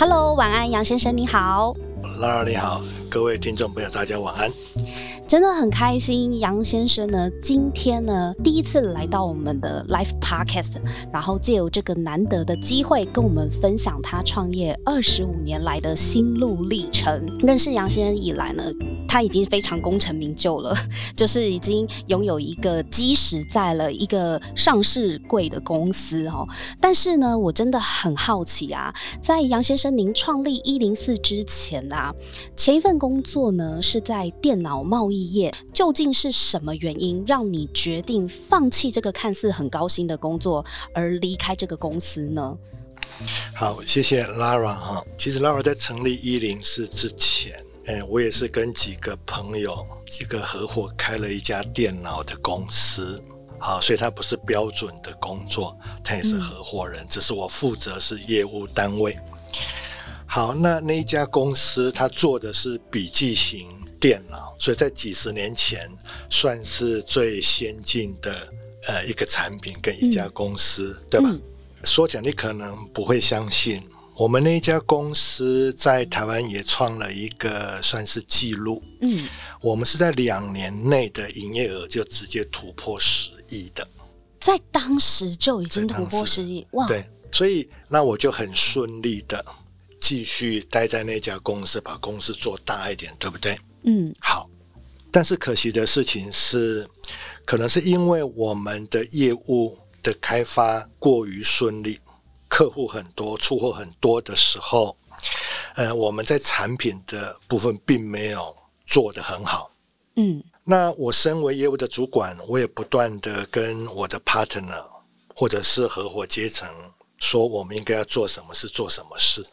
Hello，晚安，杨先生，你好。拉尔你好，各位听众朋友，大家晚安。真的很开心，杨先生呢，今天呢第一次来到我们的 Live Podcast，然后借由这个难得的机会，跟我们分享他创业二十五年来的心路历程。认识杨先生以来呢。他已经非常功成名就了，就是已经拥有一个基石在了一个上市贵的公司哦。但是呢，我真的很好奇啊，在杨先生您创立一零四之前啊，前一份工作呢是在电脑贸易业，究竟是什么原因让你决定放弃这个看似很高薪的工作而离开这个公司呢？好，谢谢 Lara 哈。其实 Lara 在成立一零四之前。哎，我也是跟几个朋友、几个合伙开了一家电脑的公司，好，所以它不是标准的工作，他也是合伙人，只是我负责是业务单位。好，那那一家公司它做的是笔记型电脑，所以在几十年前算是最先进的呃一个产品跟一家公司，对吧？说讲你可能不会相信。我们那一家公司在台湾也创了一个算是记录，嗯，我们是在两年内的营业额就直接突破十亿的，在当时就已经突破十亿，哇！对，所以那我就很顺利的继续待在那家公司，把公司做大一点，对不对？嗯，好。但是可惜的事情是，可能是因为我们的业务的开发过于顺利。客户很多，出货很多的时候，呃，我们在产品的部分并没有做得很好。嗯，那我身为业务的主管，我也不断的跟我的 partner 或者是合伙阶层说，我们应该要做什么事，做什么事。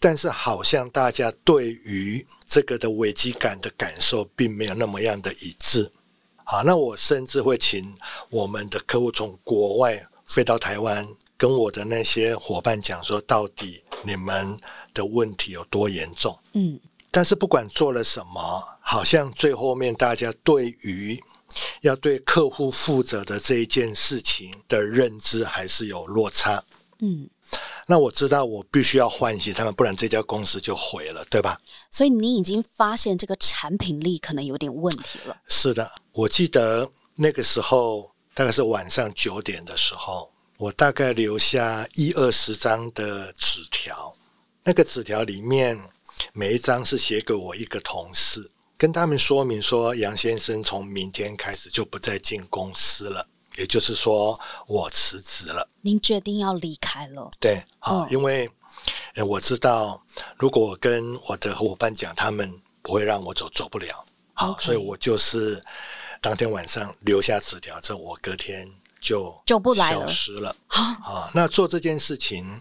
但是好像大家对于这个的危机感的感受，并没有那么样的一致。好，那我甚至会请我们的客户从国外飞到台湾。跟我的那些伙伴讲说，到底你们的问题有多严重？嗯，但是不管做了什么，好像最后面大家对于要对客户负责的这一件事情的认知还是有落差。嗯，那我知道我必须要唤醒他们，不然这家公司就毁了，对吧？所以你已经发现这个产品力可能有点问题了。是的，我记得那个时候大概是晚上九点的时候。我大概留下一二十张的纸条，那个纸条里面每一张是写给我一个同事，跟他们说明说杨先生从明天开始就不再进公司了，也就是说我辞职了。您决定要离开了？对，好，因为我知道如果我跟我的伙伴讲，他们不会让我走，走不了。好，所以我就是当天晚上留下纸条之后，我隔天。就就不来了，消失了啊！那做这件事情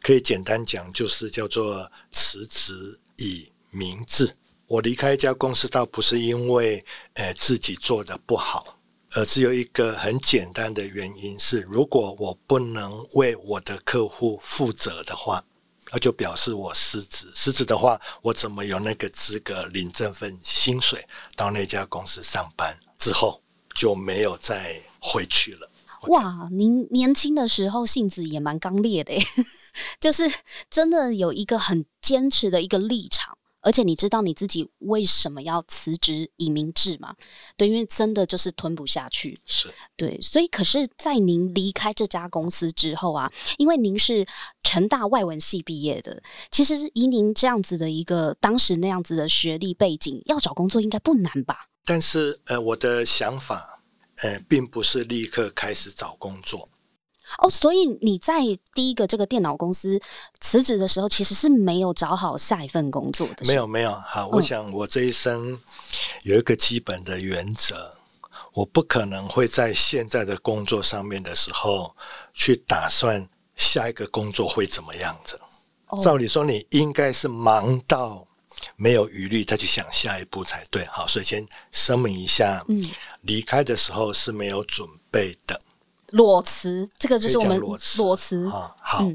可以简单讲，就是叫做辞职以明志。我离开一家公司，倒不是因为呃自己做的不好，而只有一个很简单的原因是：如果我不能为我的客户负责的话，那就表示我失职。失职的话，我怎么有那个资格领这份薪水到那家公司上班？之后就没有再回去了。哇，您年轻的时候性子也蛮刚烈的，就是真的有一个很坚持的一个立场，而且你知道你自己为什么要辞职以明志吗？对，因为真的就是吞不下去。是，对，所以可是，在您离开这家公司之后啊，因为您是成大外文系毕业的，其实以您这样子的一个当时那样子的学历背景，要找工作应该不难吧？但是，呃，我的想法。呃，并不是立刻开始找工作哦，所以你在第一个这个电脑公司辞职的时候，其实是没有找好下一份工作的。没有，没有。好，我想我这一生有一个基本的原则，我不可能会在现在的工作上面的时候去打算下一个工作会怎么样子。照理说，你应该是忙到没有余力再去想下一步才对。好，所以先声明一下，嗯，离开的时候是没有准备的。裸辞，这个就是我们裸辞啊。好，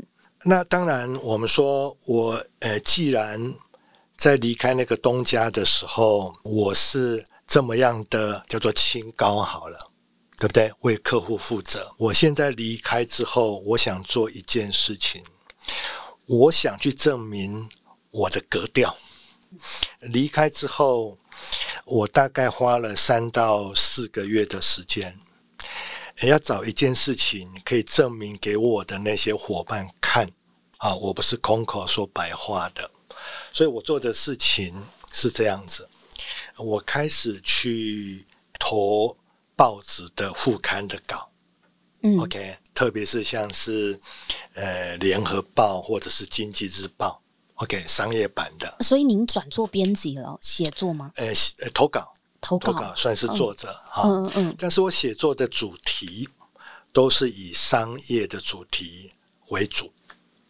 那当然，我们说我呃，既然在离开那个东家的时候，我是这么样的叫做清高好了，对不对？为客户负责。我现在离开之后，我想做一件事情。我想去证明我的格调。离开之后，我大概花了三到四个月的时间，要找一件事情可以证明给我的那些伙伴看啊，我不是空口说白话的。所以我做的事情是这样子：我开始去投报纸的副刊的稿。嗯，OK。特别是像是呃联合报或者是经济日报，OK 商业版的。所以您转做编辑了，写作吗？呃，投稿，投稿算是作者哈。嗯嗯。但是我写作的主题都是以商业的主题为主，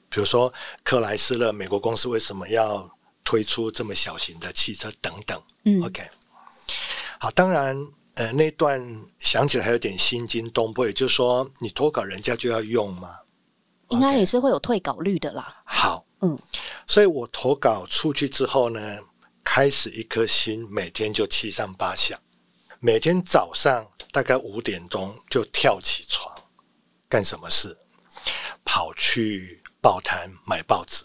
比如说克莱斯勒美国公司为什么要推出这么小型的汽车等等。嗯，OK。好，当然。呃，那段想起来还有点心惊动魄，也就是说，你投稿人家就要用吗？应该也是会有退稿率的啦。好，嗯，所以我投稿出去之后呢，开始一颗心每天就七上八下，每天早上大概五点钟就跳起床，干什么事？跑去报摊买报纸。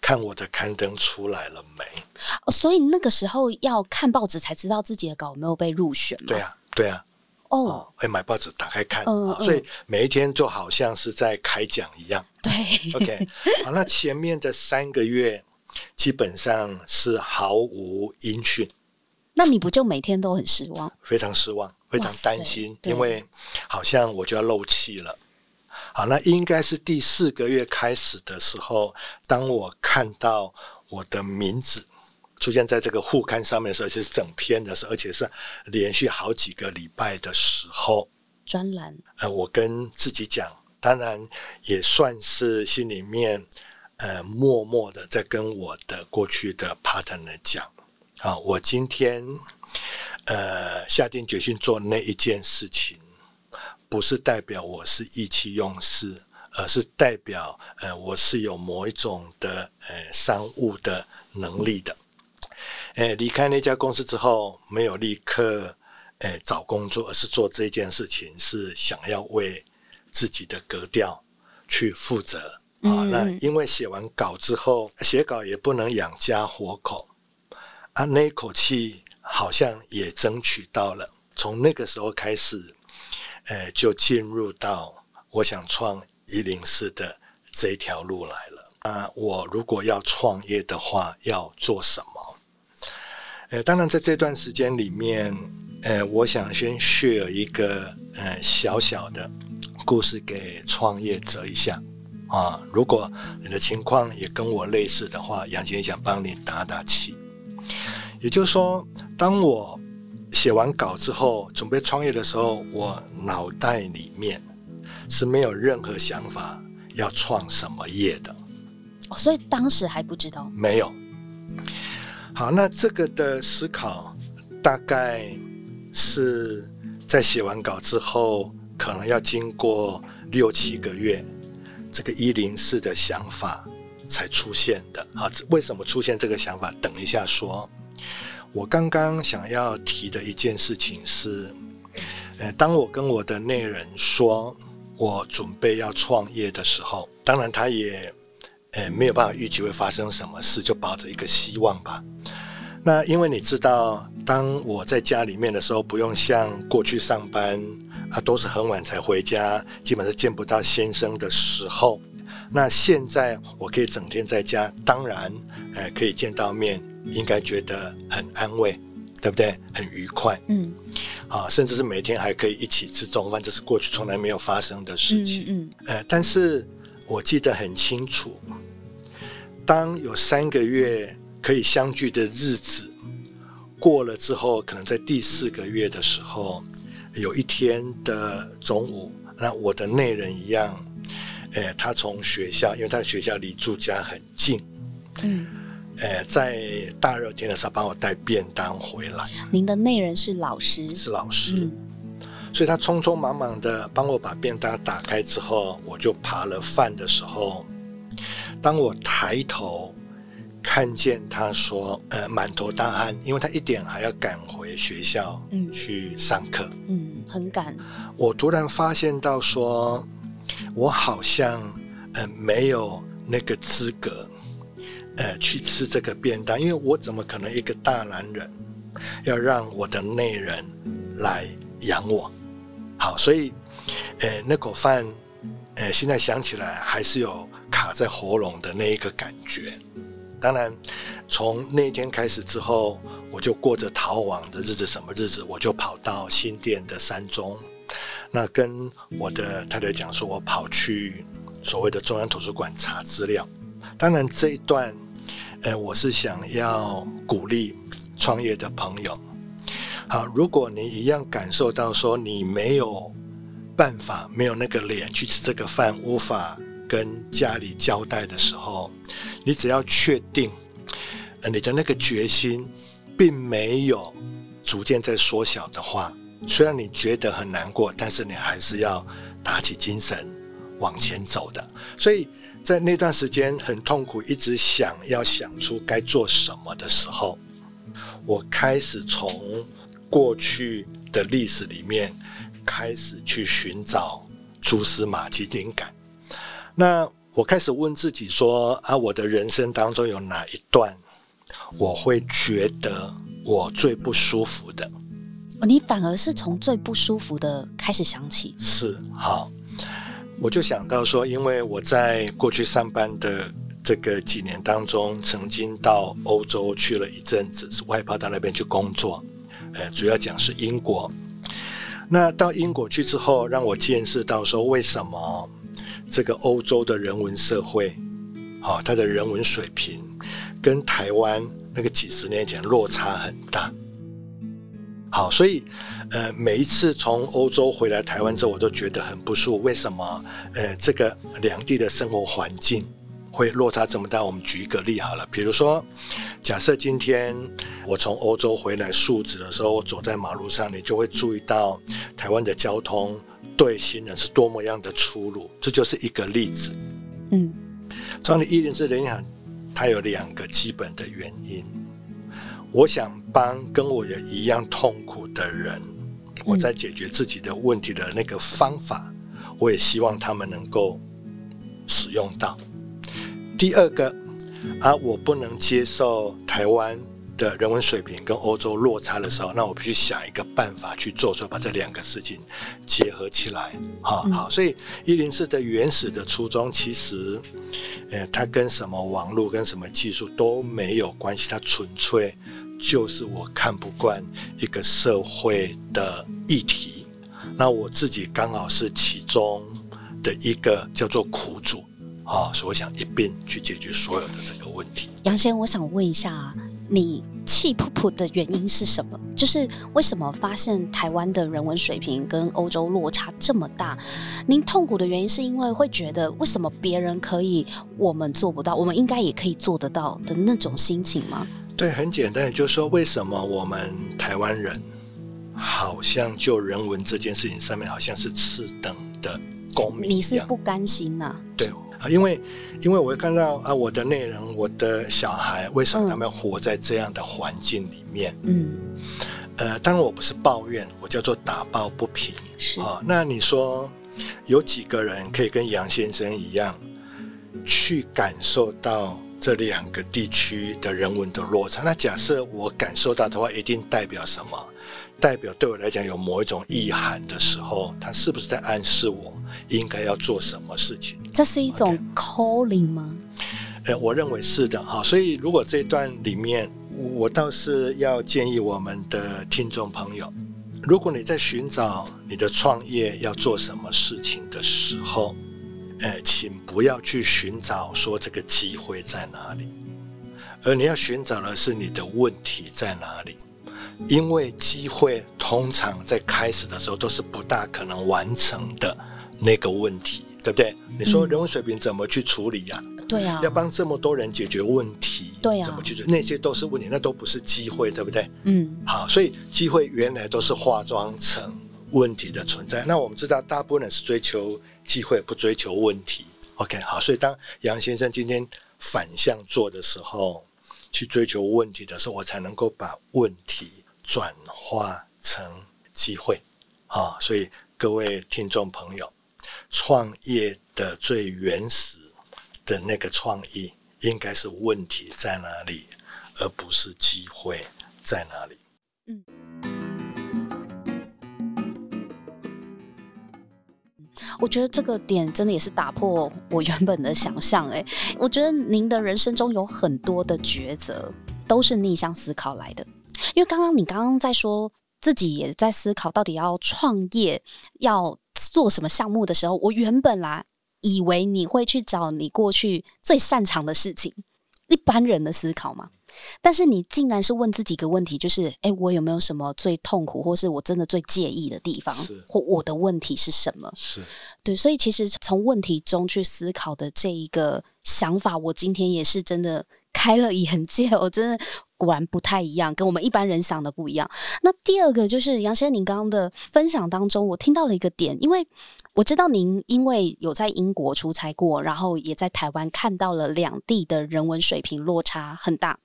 看我的刊登出来了没？所以那个时候要看报纸才知道自己的稿有没有被入选。对啊，对啊。哦，会买报纸打开看，所以每一天就好像是在开奖一样。对，OK。好，那前面的三个月基本上是毫无音讯。那你不就每天都很失望？非常失望，非常担心，因为好像我就要漏气了。好，那应该是第四个月开始的时候，当我看到我的名字出现在这个副刊上面的时候，是整篇的时候，而且是连续好几个礼拜的时候，专栏。呃，我跟自己讲，当然也算是心里面呃默默的在跟我的过去的 partner 讲，啊，我今天呃下定决心做那一件事情。不是代表我是意气用事，而是代表呃我是有某一种的呃商务的能力的。诶，离开那家公司之后，没有立刻诶找工作，而是做这件事情，是想要为自己的格调去负责啊。那因为写完稿之后，写稿也不能养家活口啊，那一口气好像也争取到了。从那个时候开始。呃，就进入到我想创一零四的这一条路来了。啊，我如果要创业的话，要做什么？呃，当然在这段时间里面，呃，我想先 share 一个呃小小的故事给创业者一下啊。如果你的情况也跟我类似的话，杨先想帮你打打气。也就是说，当我写完稿之后，准备创业的时候，我脑袋里面是没有任何想法要创什么业的，所以当时还不知道。没有。好，那这个的思考大概是在写完稿之后，可能要经过六七个月，这个一零四的想法才出现的。啊，为什么出现这个想法？等一下说。我刚刚想要提的一件事情是，呃，当我跟我的内人说我准备要创业的时候，当然他也呃没有办法预计会发生什么事，就抱着一个希望吧。那因为你知道，当我在家里面的时候，不用像过去上班啊，都是很晚才回家，基本上见不到先生的时候，那现在我可以整天在家，当然，呃，可以见到面。应该觉得很安慰，对不对？很愉快，嗯，啊，甚至是每天还可以一起吃中饭，这是过去从来没有发生的事情，嗯，呃，但是我记得很清楚，当有三个月可以相聚的日子过了之后，可能在第四个月的时候，有一天的中午，那我的内人一样，呃，他从学校，因为他的学校离住家很近，嗯，呃，在大热天的时候帮我带便当回来。您的内人是老师，是老师，所以他匆匆忙忙的帮我把便当打开之后，我就扒了饭的时候，当我抬头。看见他说，呃，满头大汗，因为他一点还要赶回学校，嗯，去上课，嗯，很赶。我突然发现到说，我好像，呃，没有那个资格，呃，去吃这个便当，因为我怎么可能一个大男人，要让我的内人来养我？好，所以，呃，那口饭，呃，现在想起来还是有卡在喉咙的那一个感觉。当然，从那天开始之后，我就过着逃亡的日子。什么日子？我就跑到新店的山中，那跟我的太太讲说，我跑去所谓的中央图书馆查资料。当然，这一段，呃，我是想要鼓励创业的朋友。好，如果你一样感受到说你没有办法，没有那个脸去吃这个饭，无法。跟家里交代的时候，你只要确定，你的那个决心并没有逐渐在缩小的话，虽然你觉得很难过，但是你还是要打起精神往前走的。所以在那段时间很痛苦，一直想要想出该做什么的时候，我开始从过去的历史里面开始去寻找蛛丝马迹灵感。那我开始问自己说啊，我的人生当中有哪一段我会觉得我最不舒服的？你反而是从最不舒服的开始想起。是好，我就想到说，因为我在过去上班的这个几年当中，曾经到欧洲去了一阵子，是外派到那边去工作。呃，主要讲是英国。那到英国去之后，让我见识到说为什么。这个欧洲的人文社会，好，它的人文水平跟台湾那个几十年前落差很大。好，所以呃，每一次从欧洲回来台湾之后，我都觉得很不舒服。为什么？呃，这个两地的生活环境会落差这么大？我们举一个例好了，比如说，假设今天我从欧洲回来述职的时候，我走在马路上，你就会注意到台湾的交通。对行人是多么样的出路，这就是一个例子。嗯，创立一零四联想，它有两个基本的原因。我想帮跟我也一样痛苦的人，我在解决自己的问题的那个方法，我也希望他们能够使用到。第二个，啊，我不能接受台湾。的人文水平跟欧洲落差的时候，那我必须想一个办法去做出来，把这两个事情结合起来。好好，所以一零四的原始的初衷，其实，呃，它跟什么网络跟什么技术都没有关系，它纯粹就是我看不惯一个社会的议题。那我自己刚好是其中的一个叫做苦主啊，所以我想一并去解决所有的这个问题。杨先，我想问一下。你气噗噗的原因是什么？就是为什么发现台湾的人文水平跟欧洲落差这么大？您痛苦的原因是因为会觉得为什么别人可以，我们做不到，我们应该也可以做得到的那种心情吗？对，很简单，就是说为什么我们台湾人好像就人文这件事情上面好像是次等的公民？你是不甘心呐？对。啊，因为，因为我会看到啊，我的内人，我的小孩，为什么他们要活在这样的环境里面？嗯，呃，当然我不是抱怨，我叫做打抱不平。是啊，那你说有几个人可以跟杨先生一样，去感受到这两个地区的人文的落差？那假设我感受到的话，一定代表什么？代表对我来讲有某一种意涵的时候，他是不是在暗示我应该要做什么事情？这是一种 calling 吗？呃，我认为是的哈。所以如果这一段里面，我倒是要建议我们的听众朋友，如果你在寻找你的创业要做什么事情的时候，呃，请不要去寻找说这个机会在哪里，而你要寻找的是你的问题在哪里。因为机会通常在开始的时候都是不大可能完成的那个问题，对对不对？你说人文水平怎么去处理呀？对呀，要帮这么多人解决问题，对呀，怎么去？那些都是问题，那都不是机会，对不对？嗯，好，所以机会原来都是化妆成问题的存在。那我们知道，大部分人是追求机会，不追求问题。OK，好，所以当杨先生今天反向做的时候，去追求问题的时候，我才能够把问题转化成机会。啊，所以各位听众朋友。创业的最原始的那个创意，应该是问题在哪里，而不是机会在哪里。嗯，我觉得这个点真的也是打破我原本的想象。哎，我觉得您的人生中有很多的抉择都是逆向思考来的，因为刚刚你刚刚在说自己也在思考，到底要创业要。做什么项目的时候，我原本啦以为你会去找你过去最擅长的事情，一般人的思考嘛。但是你竟然是问自己一个问题，就是：哎，我有没有什么最痛苦，或是我真的最介意的地方？或我的问题是什么？是对，所以其实从问题中去思考的这一个想法，我今天也是真的开了眼界。我真的。果然不太一样，跟我们一般人想的不一样。那第二个就是杨先生，您刚刚的分享当中，我听到了一个点，因为我知道您因为有在英国出差过，然后也在台湾看到了两地的人文水平落差很大。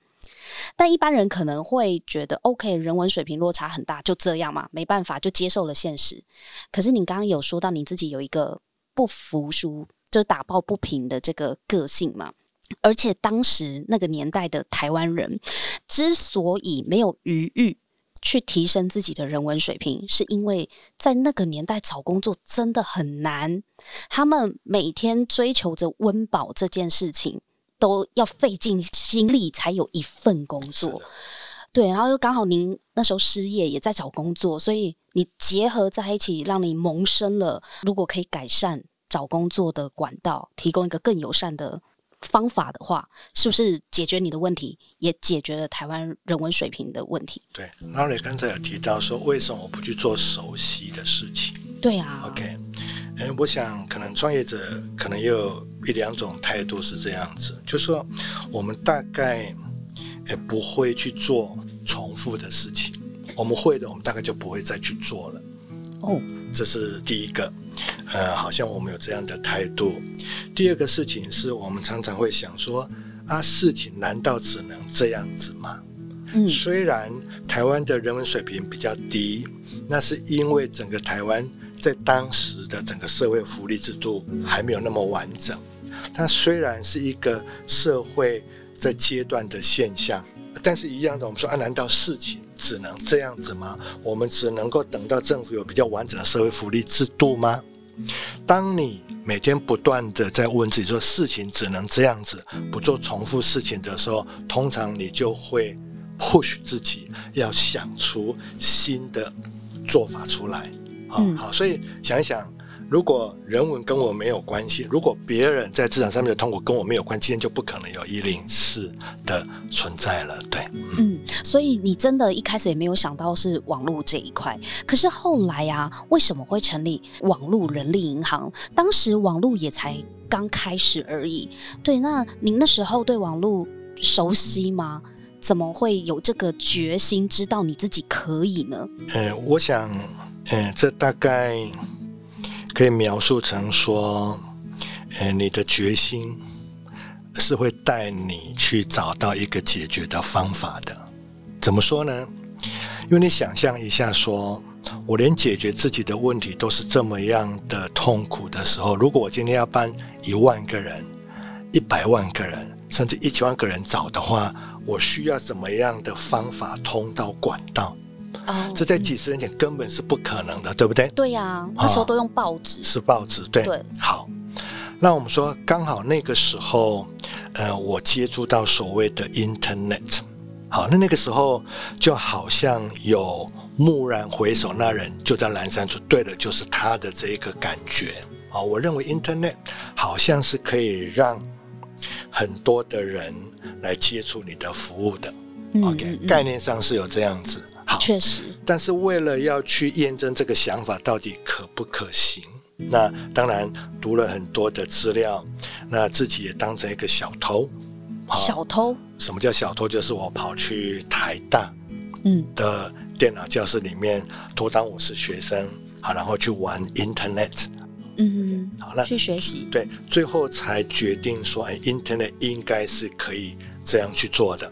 但一般人可能会觉得，OK，人文水平落差很大，就这样嘛，没办法，就接受了现实。可是你刚刚有说到你自己有一个不服输，就是打抱不平的这个个性嘛？而且当时那个年代的台湾人，之所以没有余裕去提升自己的人文水平，是因为在那个年代找工作真的很难。他们每天追求着温饱这件事情，都要费尽心力才有一份工作。对，然后又刚好您那时候失业，也在找工作，所以你结合在一起，让你萌生了如果可以改善找工作的管道，提供一个更友善的。方法的话，是不是解决你的问题，也解决了台湾人文水平的问题？对，老李刚才有提到说，为什么我不去做熟悉的事情？对啊。OK，哎，我想可能创业者可能也有一两种态度是这样子，就是说我们大概也不会去做重复的事情，我们会的，我们大概就不会再去做了。哦，这是第一个。呃，好像我们有这样的态度。第二个事情是我们常常会想说啊，事情难道只能这样子吗？嗯，虽然台湾的人文水平比较低，那是因为整个台湾在当时的整个社会福利制度还没有那么完整。它虽然是一个社会在阶段的现象，但是一样的，我们说啊，难道事情？只能这样子吗？我们只能够等到政府有比较完整的社会福利制度吗？当你每天不断的在问自己说事情只能这样子，不做重复事情的时候，通常你就会 push 自己要想出新的做法出来。好，好，所以想一想。如果人文跟我没有关系，如果别人在职场上面的痛苦跟我没有关，今天就不可能有一零四的存在了。对，嗯，所以你真的一开始也没有想到是网络这一块，可是后来呀，为什么会成立网络人力银行？当时网络也才刚开始而已。对，那您那时候对网络熟悉吗？怎么会有这个决心，知道你自己可以呢？呃，我想，呃，这大概。可以描述成说，呃，你的决心是会带你去找到一个解决的方法的。怎么说呢？因为你想象一下，说我连解决自己的问题都是这么样的痛苦的时候，如果我今天要帮一万个人、一百万个人，甚至一千万个人找的话，我需要怎么样的方法、通道、管道？这在几十年前根本是不可能的，对不对？对呀，那时候都用报纸，是报纸，对。好，那我们说刚好那个时候，呃，我接触到所谓的 Internet，好，那那个时候就好像有蓦然回首，那人就在蓝山处，对了，就是他的这一个感觉啊。我认为 Internet 好像是可以让很多的人来接触你的服务的，OK，概念上是有这样子。确实，但是为了要去验证这个想法到底可不可行，那当然读了很多的资料，那自己也当成一个小偷。小偷？什么叫小偷？就是我跑去台大，嗯的电脑教室里面，偷当我是学生，好，然后去玩 Internet。嗯，好，那去学习。对，最后才决定说，哎，Internet 应该是可以这样去做的。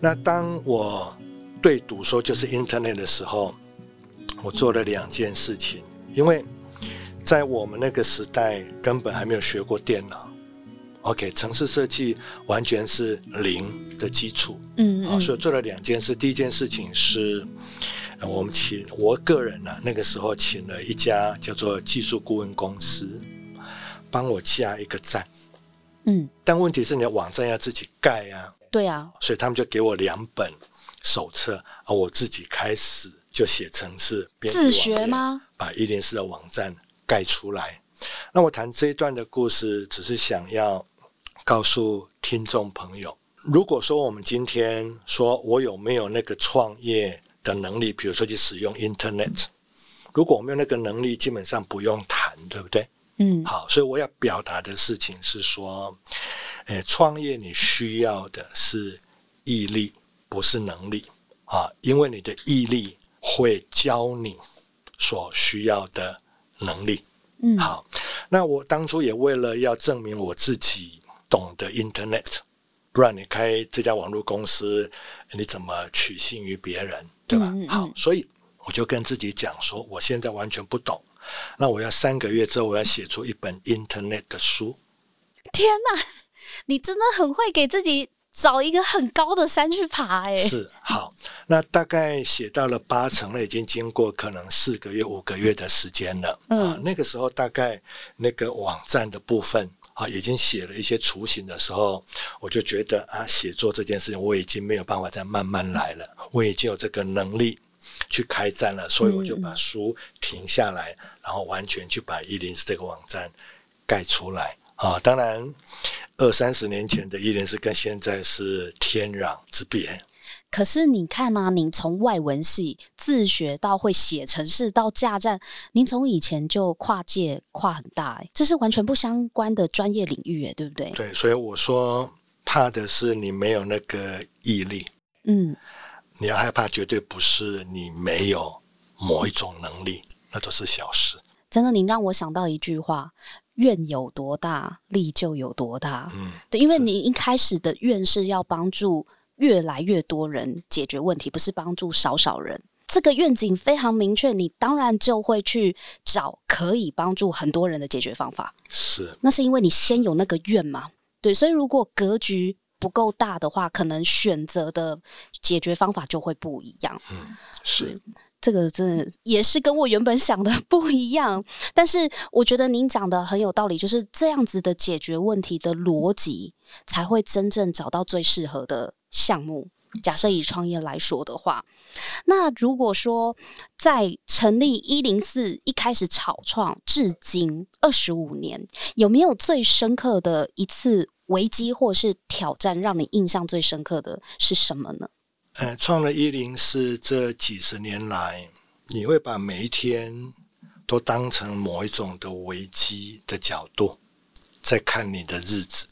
那当我对赌说就是 Internet 的时候，我做了两件事情，因为在我们那个时代根本还没有学过电脑，OK，城市设计完全是零的基础，嗯嗯，所以做了两件事。第一件事情是，我们请我个人呢，那个时候请了一家叫做技术顾问公司，帮我加一个站，嗯，但问题是你的网站要自己盖啊。对啊，所以他们就给我两本手册啊，我自己开始就写程式，自学吗？把一零四的网站盖出来。那我谈这一段的故事，只是想要告诉听众朋友，如果说我们今天说我有没有那个创业的能力，比如说去使用 Internet，如果我没有那个能力，基本上不用谈，对不对？嗯，好，所以我要表达的事情是说。诶，创业你需要的是毅力，不是能力啊！因为你的毅力会教你所需要的能力。嗯，好，那我当初也为了要证明我自己懂得 Internet，不然你开这家网络公司，你怎么取信于别人，对吧？好，所以我就跟自己讲说，我现在完全不懂，那我要三个月之后，我要写出一本 Internet 的书。天哪！你真的很会给自己找一个很高的山去爬，哎，是好。那大概写到了八成了，已经经过可能四个月、五个月的时间了。嗯，那个时候大概那个网站的部分啊，已经写了一些雏形的时候，我就觉得啊，写作这件事情我已经没有办法再慢慢来了，我已经有这个能力去开战了，所以我就把书停下来，然后完全去把一零四这个网站盖出来。啊，当然，二三十年前的伊莲是跟现在是天壤之别。可是你看啊，您从外文系自学到会写程式到架站，您从以前就跨界跨很大，这是完全不相关的专业领域，哎，对不对？对，所以我说怕的是你没有那个毅力。嗯，你要害怕，绝对不是你没有某一种能力，那都是小事。真的，您让我想到一句话。愿有多大，力就有多大。嗯，对，因为你一开始的愿是要帮助越来越多人解决问题，不是帮助少少人。这个愿景非常明确，你当然就会去找可以帮助很多人的解决方法。是，那是因为你先有那个愿嘛？对，所以如果格局不够大的话，可能选择的解决方法就会不一样。嗯，是。这个真的也是跟我原本想的 不一样，但是我觉得您讲的很有道理，就是这样子的解决问题的逻辑，才会真正找到最适合的项目。假设以创业来说的话，那如果说在成立一零四一开始草创至今二十五年，有没有最深刻的一次危机或是挑战，让你印象最深刻的是什么呢？呃，创了一零四这几十年来，你会把每一天都当成某一种的危机的角度在看你的日子，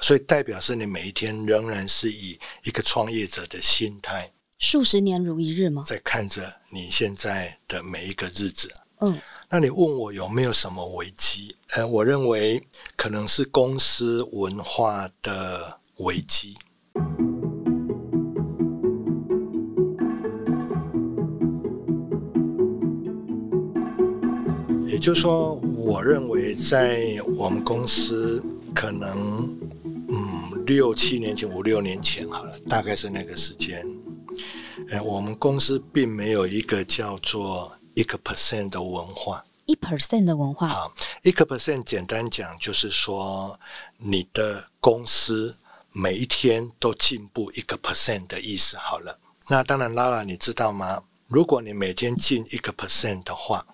所以代表是你每一天仍然是以一个创业者的心态，数十年如一日吗？在看着你现在的每一个日子。嗯，那你问我有没有什么危机？呃，我认为可能是公司文化的危机。就说，我认为在我们公司，可能嗯六七年前、五六年前好了，大概是那个时间。哎，我们公司并没有一个叫做一个 percent 的文化。一 percent 的文化。好，一个 percent 简单讲就是说，你的公司每一天都进步一个 percent 的意思。好了，那当然，拉拉，你知道吗？如果你每天进一个 percent 的话，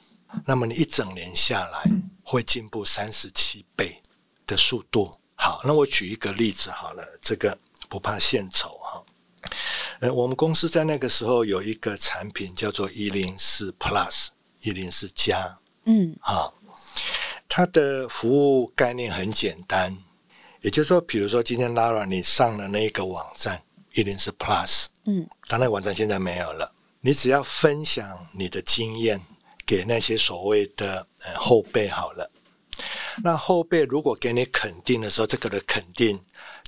那么你一整年下来会进步三十七倍的速度。好，那我举一个例子好了，这个不怕献丑哈。呃，我们公司在那个时候有一个产品叫做一零四 Plus，一零四加。嗯，好，它的服务概念很简单，也就是说，比如说今天 Lara 你上了那个网站一零四 Plus，嗯，当然网站现在没有了，你只要分享你的经验给那些所谓的呃后辈好了，那后辈如果给你肯定的时候，这个的肯定。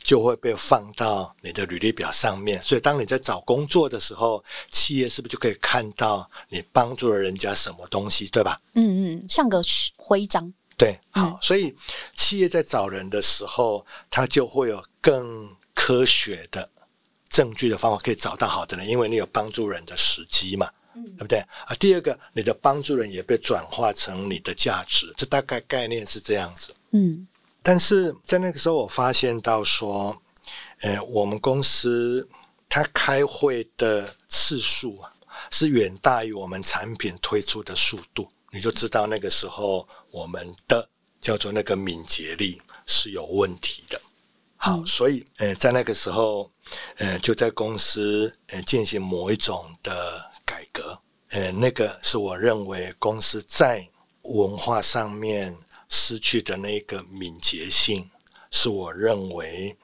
就会被放到你的履历表上面，所以当你在找工作的时候，企业是不是就可以看到你帮助了人家什么东西，对吧？嗯嗯，像个徽章。对，好，所以企业在找人的时候，他就会有更科学的证据的方法可以找到好的人，因为你有帮助人的时机嘛，对不对？啊，第二个，你的帮助人也被转化成你的价值，这大概概念是这样子。嗯。但是在那个时候，我发现到说，呃，我们公司它开会的次数啊，是远大于我们产品推出的速度。你就知道那个时候我们的叫做那个敏捷力是有问题的。好，所以呃，在那个时候，呃，就在公司呃进行某一种的改革。呃，那个是我认为公司在文化上面。失去的那个敏捷性，是我认为，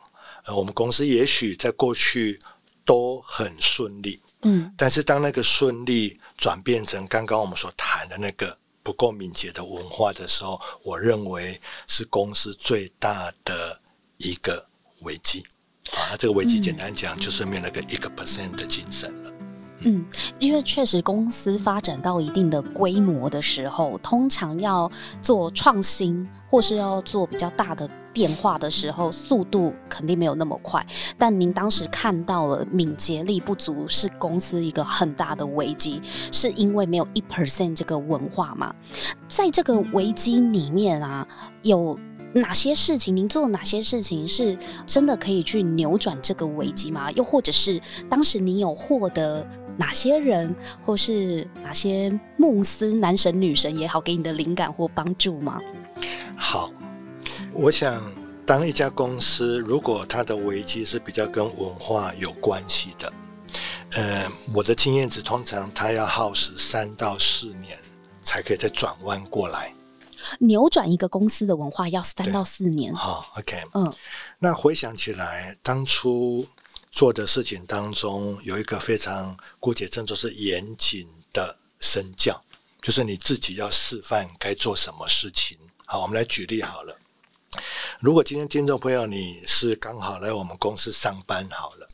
呃，我们公司也许在过去都很顺利，嗯，但是当那个顺利转变成刚刚我们所谈的那个不够敏捷的文化的时候，我认为是公司最大的一个危机。啊，那这个危机简单讲就是没有那个一个 percent 的精神了。嗯，因为确实公司发展到一定的规模的时候，通常要做创新或是要做比较大的变化的时候，速度肯定没有那么快。但您当时看到了敏捷力不足是公司一个很大的危机，是因为没有一 percent 这个文化嘛？在这个危机里面啊，有。哪些事情？您做哪些事情是真的可以去扭转这个危机吗？又或者是当时您有获得哪些人，或是哪些慕斯男神女神也好，给你的灵感或帮助吗？好，我想当一家公司，如果它的危机是比较跟文化有关系的，呃，我的经验值通常它要耗时三到四年才可以再转弯过来。扭转一个公司的文化要三到四年。好，OK，嗯，那回想起来，当初做的事情当中，有一个非常姑且称作是严谨的身教，就是你自己要示范该做什么事情。好，我们来举例好了。如果今天听众朋友你是刚好来我们公司上班好了，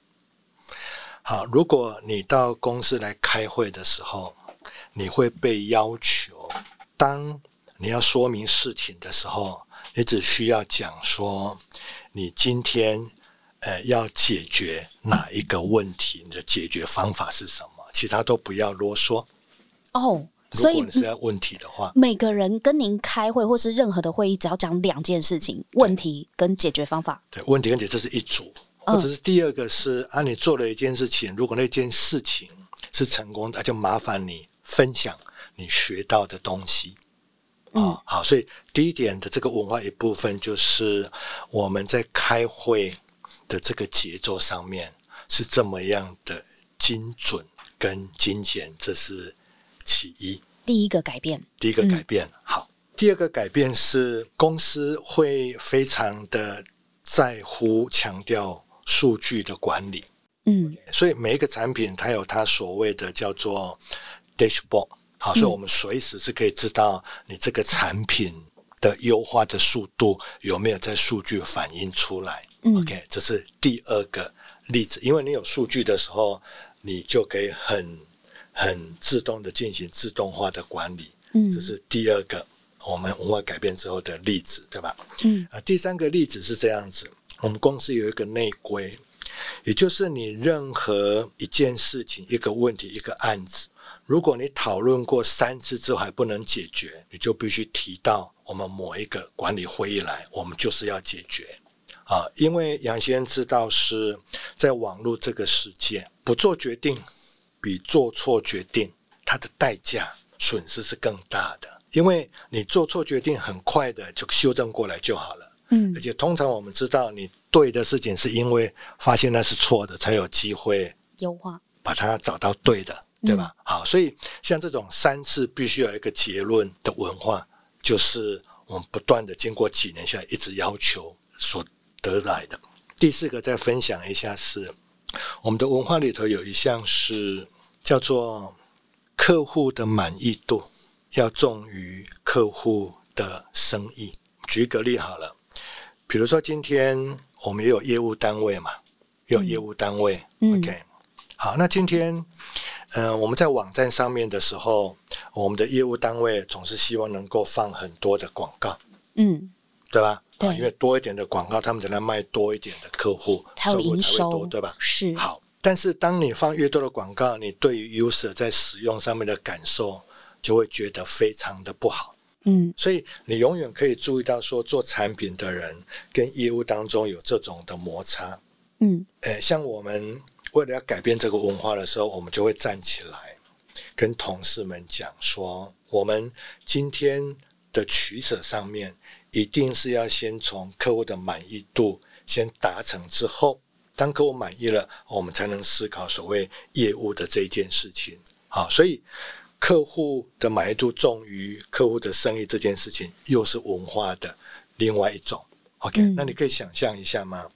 好，如果你到公司来开会的时候，你会被要求当。你要说明事情的时候，你只需要讲说你今天呃要解决哪一个问题，你的解决方法是什么，其他都不要啰嗦。哦，所以你是要问题的话，每个人跟您开会或是任何的会议，只要讲两件事情：问题跟解决方法。对，问题跟解这是一组，或者是第二个是啊，你做了一件事情，如果那件事情是成功的，就麻烦你分享你学到的东西。啊，好，所以第一点的这个文化一部分就是我们在开会的这个节奏上面是这么样的精准跟精简，这是其一。第一个改变，第一个改变好。第二个改变是公司会非常的在乎强调数据的管理。嗯，所以每一个产品它有它所谓的叫做 dashboard。好，所以我们随时是可以知道你这个产品的优化的速度有没有在数据反映出来。OK，这是第二个例子，因为你有数据的时候，你就可以很很自动的进行自动化的管理。嗯，这是第二个我们文化改变之后的例子，对吧？嗯，啊，第三个例子是这样子，我们公司有一个内规，也就是你任何一件事情、一个问题、一个案子。如果你讨论过三次之后还不能解决，你就必须提到我们某一个管理会议来，我们就是要解决啊！因为杨先生知道是在网络这个世界，不做决定比做错决定它的代价损失是更大的。因为你做错决定，很快的就修正过来就好了。嗯，而且通常我们知道，你对的事情是因为发现那是错的，才有机会优化，把它找到对的。对吧？好，所以像这种三次必须有一个结论的文化，就是我们不断的经过几年下来一直要求所得来的。第四个再分享一下是，我们的文化里头有一项是叫做客户的满意度要重于客户的生意。举个例好了，比如说今天我们也有业务单位嘛，有业务单位，OK，好，那今天。呃，我们在网站上面的时候，我们的业务单位总是希望能够放很多的广告，嗯，对吧？对，因为多一点的广告，他们才能卖多一点的客户，才有营收，对吧？是。好，但是当你放越多的广告，你对于 user 在使用上面的感受就会觉得非常的不好，嗯。所以你永远可以注意到，说做产品的人跟业务当中有这种的摩擦，嗯，诶，像我们。为了要改变这个文化的时候，我们就会站起来，跟同事们讲说：我们今天的取舍上面，一定是要先从客户的满意度先达成之后，当客户满意了，我们才能思考所谓业务的这一件事情。好，所以客户的满意度重于客户的生意这件事情，又是文化的另外一种。OK，那你可以想象一下吗？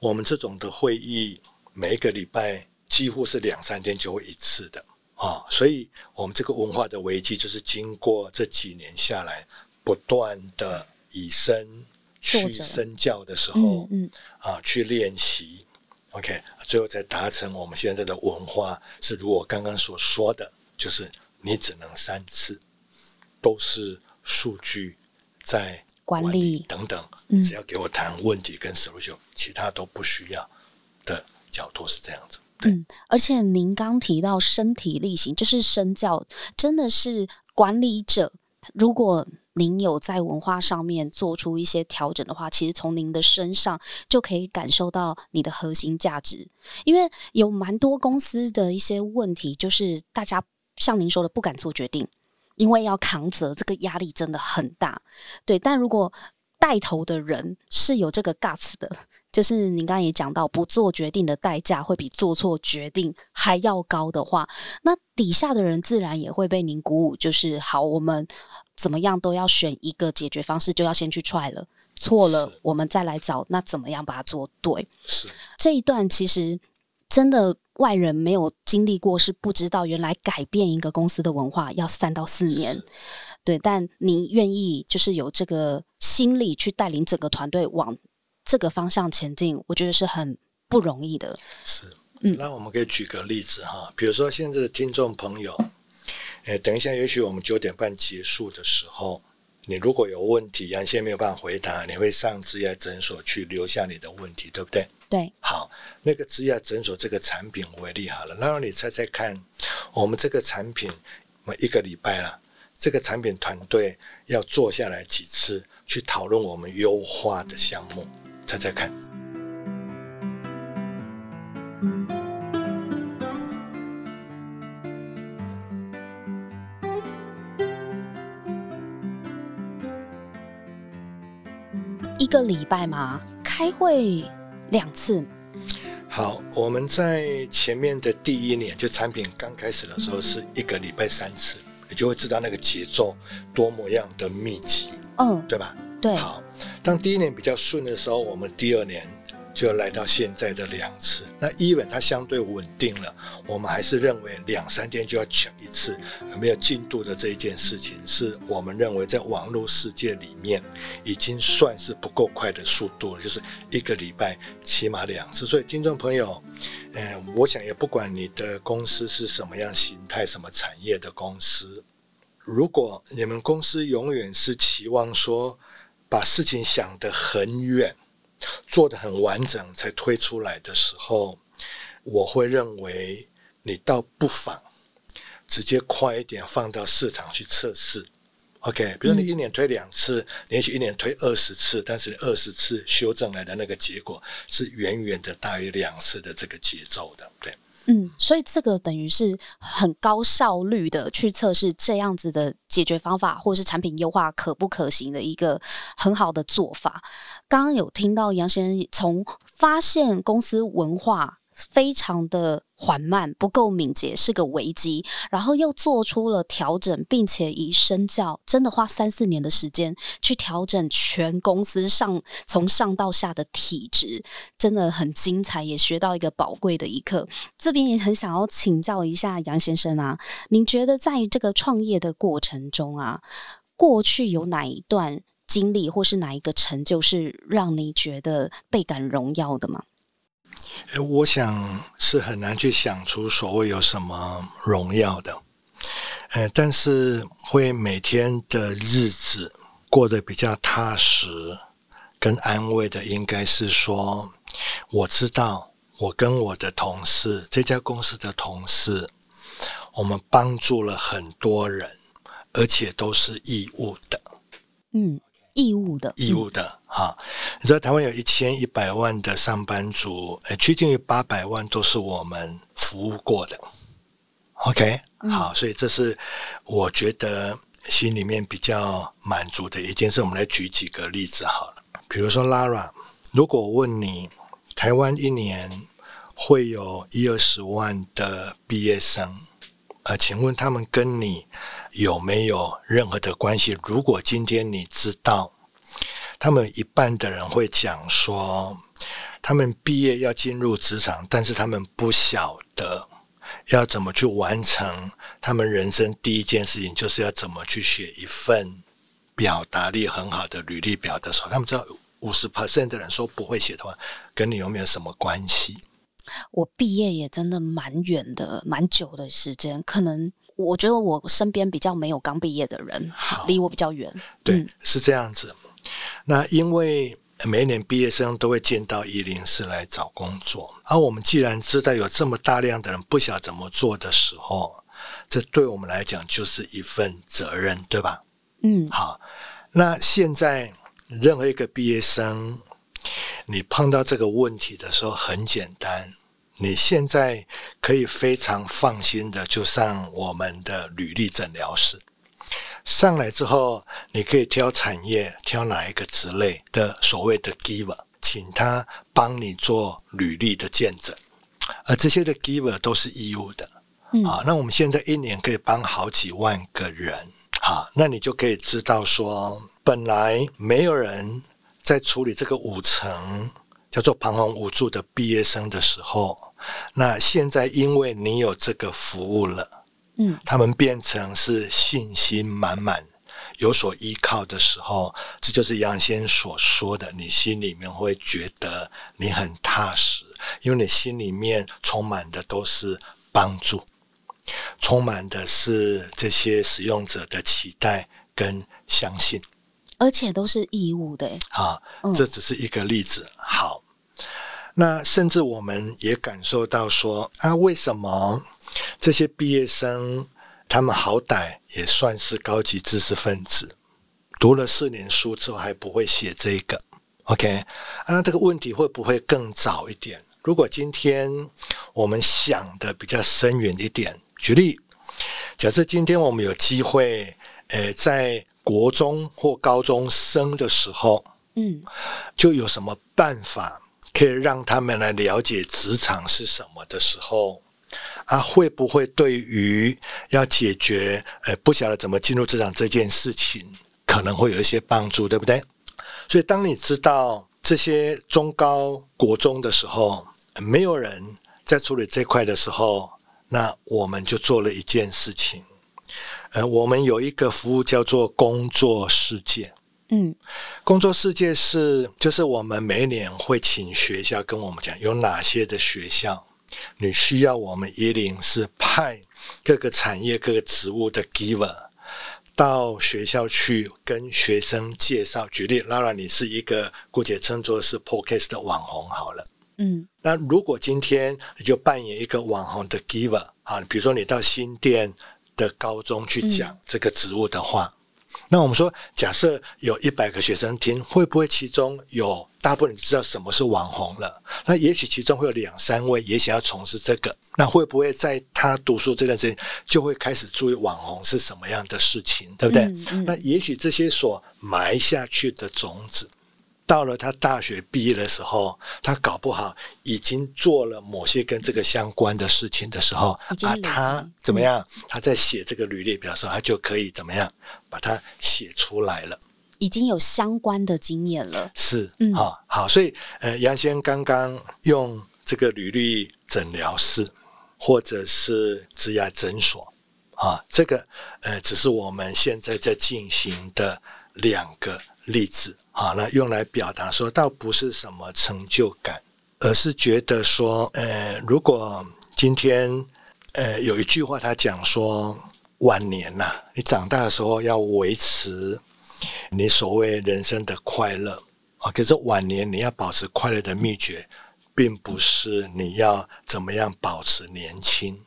我们这种的会议。每一个礼拜几乎是两三天就会一次的啊，所以我们这个文化的危机就是经过这几年下来，不断的以身去身教的时候，嗯啊去练习，OK，最后再达成我们现在的文化是如我刚刚所说的，就是你只能三次，都是数据在管理等等，只要给我谈问题跟 solution，其他都不需要。的。角度是这样子，嗯，而且您刚提到身体力行，就是身教，真的是管理者。如果您有在文化上面做出一些调整的话，其实从您的身上就可以感受到你的核心价值。因为有蛮多公司的一些问题，就是大家像您说的不敢做决定，因为要扛责，这个压力真的很大。对，但如果带头的人是有这个 guts 的。就是您刚刚也讲到，不做决定的代价会比做错决定还要高的话，那底下的人自然也会被您鼓舞。就是好，我们怎么样都要选一个解决方式，就要先去 try 了，错了我们再来找，那怎么样把它做对？是这一段其实真的外人没有经历过，是不知道原来改变一个公司的文化要三到四年。对，但你愿意就是有这个心力去带领整个团队往。这个方向前进，我觉得是很不容易的。是，嗯，那我们可以举个例子哈，比如说现在的听众朋友，诶，等一下，也许我们九点半结束的时候，你如果有问题，杨先没有办法回答，你会上职业诊所去留下你的问题，对不对？对。好，那个职业诊所这个产品为例好了，那让你猜猜看，我们这个产品，每一个礼拜了，这个产品团队要坐下来几次去讨论我们优化的项目？猜猜看，一个礼拜吗？开会两次。好，我们在前面的第一年，就产品刚开始的时候，是一个礼拜三次，你就会知道那个节奏多么样的密集，嗯，对吧？对。好，当第一年比较顺的时候，我们第二年。就来到现在的两次，那 even 它相对稳定了，我们还是认为两三天就要抢一次，有没有进度的这一件事情，是我们认为在网络世界里面已经算是不够快的速度了，就是一个礼拜起码两次。所以听众朋友，嗯，我想也不管你的公司是什么样形态、什么产业的公司，如果你们公司永远是期望说把事情想得很远。做的很完整才推出来的时候，我会认为你倒不妨直接快一点放到市场去测试。OK，比如你一年推两次，连续一年推二十次，但是二十次修正来的那个结果是远远的大于两次的这个节奏的，对。嗯，所以这个等于是很高效率的去测试这样子的解决方法，或者是产品优化可不可行的一个很好的做法。刚刚有听到杨先生从发现公司文化非常的缓慢、不够敏捷，是个危机。然后又做出了调整，并且以身教，真的花三四年的时间去调整全公司上从上到下的体质，真的很精彩，也学到一个宝贵的一课。这边也很想要请教一下杨先生啊，您觉得在这个创业的过程中啊，过去有哪一段经历，或是哪一个成就是让你觉得倍感荣耀的吗？我想是很难去想出所谓有什么荣耀的，呃，但是会每天的日子过得比较踏实跟安慰的，应该是说，我知道我跟我的同事这家公司的同事，我们帮助了很多人，而且都是义务的，嗯。义务的，义务的，哈！你知道台湾有一千一百万的上班族，呃，趋近于八百万都是我们服务过的。OK，好，所以这是我觉得心里面比较满足的一件事。我们来举几个例子好了，比如说 Lara，如果问你，台湾一年会有一二十万的毕业生，呃，请问他们跟你？有没有任何的关系？如果今天你知道，他们一半的人会讲说，他们毕业要进入职场，但是他们不晓得要怎么去完成他们人生第一件事情，就是要怎么去写一份表达力很好的履历表的时候，他们知道五十 percent 的人说不会写的话，跟你有没有什么关系？我毕业也真的蛮远的，蛮久的时间，可能。我觉得我身边比较没有刚毕业的人，离我比较远。对，是这样子。那因为每一年毕业生都会见到一零四来找工作，而我们既然知道有这么大量的人不晓怎么做的时候，这对我们来讲就是一份责任，对吧？嗯，好。那现在任何一个毕业生，你碰到这个问题的时候，很简单。你现在可以非常放心的就上我们的履历诊疗室，上来之后，你可以挑产业，挑哪一个职类的所谓的 giver，请他帮你做履历的见证，而这些的 giver 都是义务的，啊，那我们现在一年可以帮好几万个人，啊，那你就可以知道说，本来没有人在处理这个五层。叫做彷徨无助的毕业生的时候，那现在因为你有这个服务了，嗯，他们变成是信心满满、有所依靠的时候，这就是杨先所说的，你心里面会觉得你很踏实，因为你心里面充满的都是帮助，充满的是这些使用者的期待跟相信。而且都是义务的，啊，这只是一个例子。好，那甚至我们也感受到说，啊，为什么这些毕业生他们好歹也算是高级知识分子，读了四年书之后还不会写这个？OK，那这个问题会不会更早一点？如果今天我们想的比较深远一点，举例，假设今天我们有机会，呃，在国中或高中生的时候，嗯，就有什么办法可以让他们来了解职场是什么的时候，啊，会不会对于要解决呃不晓得怎么进入职场这件事情，可能会有一些帮助，对不对？所以当你知道这些中高国中的时候，没有人在处理这块的时候，那我们就做了一件事情。呃，我们有一个服务叫做工作事件。嗯，工作世界是就是我们每年会请学校跟我们讲有哪些的学校，你需要我们一零是派各个产业各个职务的 giver 到学校去跟学生介绍。举例，拉拉，你是一个姑且称作是 podcast 的网红好了。嗯，那如果今天你就扮演一个网红的 giver 啊，比如说你到新店。的高中去讲这个职务的话，那我们说，假设有一百个学生听，会不会其中有大部分人知道什么是网红了？那也许其中会有两三位也想要从事这个，那会不会在他读书这段时间就会开始注意网红是什么样的事情，对不对？那也许这些所埋下去的种子，到了他大学毕业的时候，他搞不好已经做了某些跟这个相关的事情的时候，啊，他怎么样？他在写这个履历表的时候，他就可以怎么样把它写出来了？已经有相关的经验了。是，嗯，好，好，所以，呃，杨先刚刚用这个履历诊疗室或者是植牙诊所啊，这个，呃，只是我们现在在进行的两个例子。好，那用来表达说，倒不是什么成就感，而是觉得说，呃，如果今天，呃，有一句话他讲说，晚年呐，你长大的时候要维持你所谓人生的快乐啊，可是晚年你要保持快乐的秘诀，并不是你要怎么样保持年轻，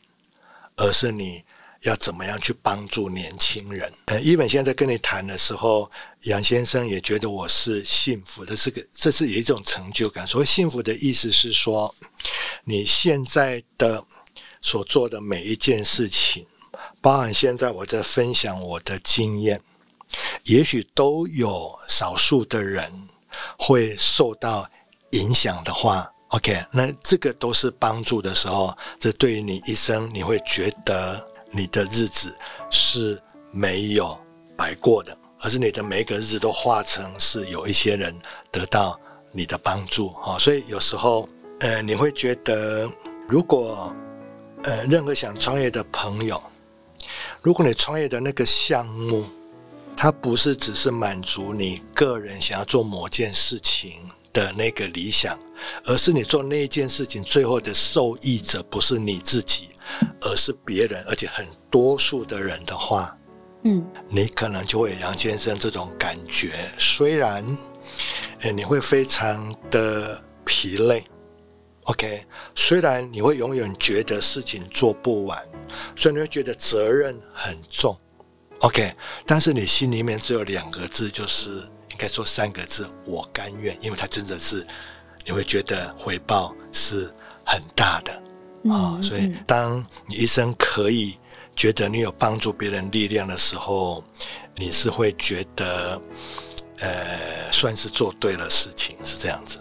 而是你。要怎么样去帮助年轻人？呃，一本现在跟你谈的时候，杨先生也觉得我是幸福的，这个这是有一种成就感。所谓幸福的意思是说，你现在的所做的每一件事情，包含现在我在分享我的经验，也许都有少数的人会受到影响的话，OK，那这个都是帮助的时候，这对于你一生你会觉得。你的日子是没有白过的，而是你的每一个日子都化成是有一些人得到你的帮助啊！所以有时候，呃，你会觉得，如果呃任何想创业的朋友，如果你创业的那个项目，它不是只是满足你个人想要做某件事情的那个理想，而是你做那一件事情最后的受益者不是你自己。而是别人，而且很多数的人的话，嗯，你可能就会杨先生这种感觉。虽然，哎，你会非常的疲累，OK。虽然你会永远觉得事情做不完，所以你会觉得责任很重，OK。但是你心里面只有两个字，就是应该说三个字：我甘愿。因为他真的是，你会觉得回报是很大的。啊，所以当你一生可以觉得你有帮助别人力量的时候，你是会觉得，呃，算是做对了事情，是这样子。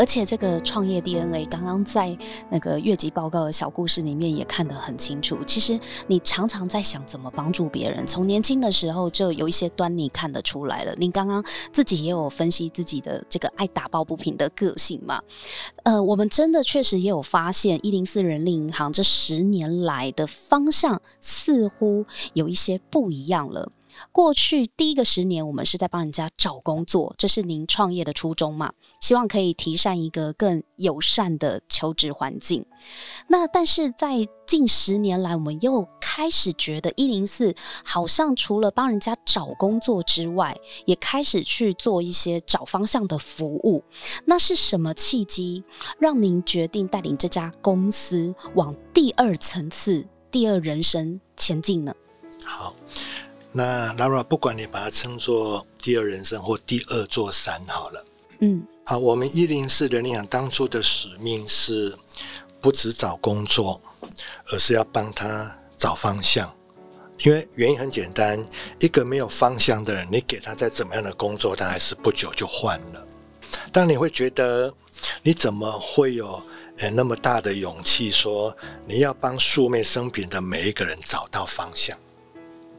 而且这个创业 DNA，刚刚在那个月级报告的小故事里面也看得很清楚。其实你常常在想怎么帮助别人，从年轻的时候就有一些端倪看得出来了。你刚刚自己也有分析自己的这个爱打抱不平的个性嘛？呃，我们真的确实也有发现，一零四人力银行这十年来的方向似乎有一些不一样了。过去第一个十年，我们是在帮人家找工作，这是您创业的初衷嘛？希望可以提善一个更友善的求职环境。那但是在近十年来，我们又开始觉得一零四好像除了帮人家找工作之外，也开始去做一些找方向的服务。那是什么契机让您决定带领这家公司往第二层次、第二人生前进呢？好。那 Lara，不管你把它称作第二人生或第二座山好了，嗯，好，我们一零四人力行当初的使命是不只找工作，而是要帮他找方向。因为原因很简单，一个没有方向的人，你给他再怎么样的工作，他还是不久就换了。当你会觉得，你怎么会有呃那么大的勇气说你要帮素昧生平的每一个人找到方向？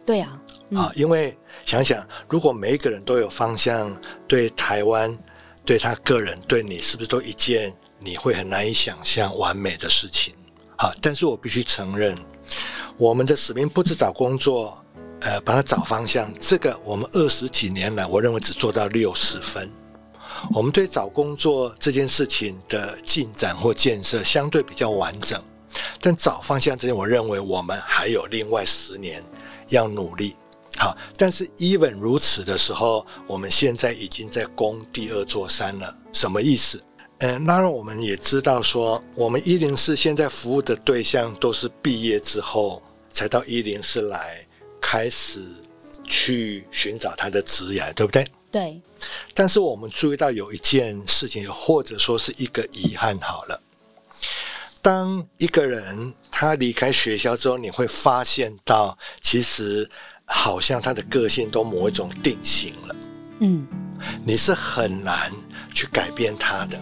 对啊。啊，因为想想，如果每一个人都有方向，对台湾、对他个人、对你，是不是都一件你会很难以想象完美的事情？啊，但是我必须承认，我们的使命不止找工作，呃，帮他找方向。这个我们二十几年来，我认为只做到六十分。我们对找工作这件事情的进展或建设相对比较完整，但找方向这件，我认为我们还有另外十年要努力。好，但是 even 如此的时候，我们现在已经在攻第二座山了。什么意思？嗯，当然我们也知道说，我们一零四现在服务的对象都是毕业之后才到一零四来开始去寻找他的职业，对不对？对。但是我们注意到有一件事情，或者说是一个遗憾，好了。当一个人他离开学校之后，你会发现到，其实好像他的个性都某一种定型了。嗯，你是很难去改变他的。